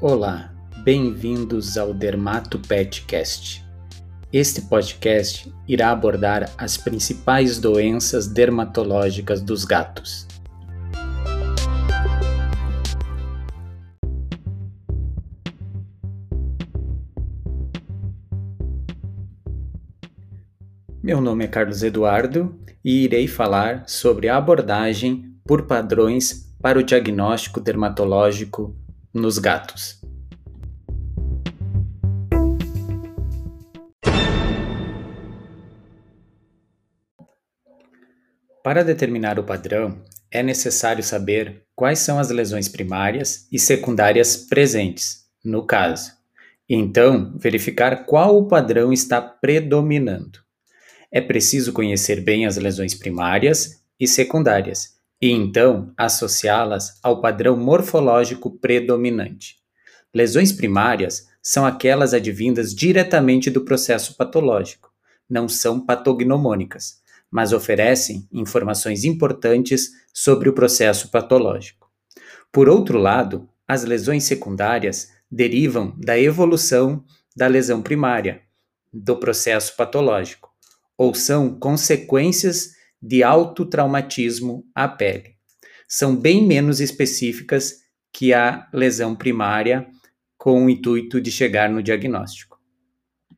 Olá, bem-vindos ao Dermato Petcast. Este podcast irá abordar as principais doenças dermatológicas dos gatos. Meu nome é Carlos Eduardo e irei falar sobre a abordagem por padrões para o diagnóstico dermatológico nos gatos. Para determinar o padrão, é necessário saber quais são as lesões primárias e secundárias presentes, no caso, e então verificar qual o padrão está predominando. É preciso conhecer bem as lesões primárias e secundárias e então associá-las ao padrão morfológico predominante. Lesões primárias são aquelas advindas diretamente do processo patológico, não são patognomônicas, mas oferecem informações importantes sobre o processo patológico. Por outro lado, as lesões secundárias derivam da evolução da lesão primária, do processo patológico, ou são consequências de autotraumatismo à pele. São bem menos específicas que a lesão primária com o intuito de chegar no diagnóstico.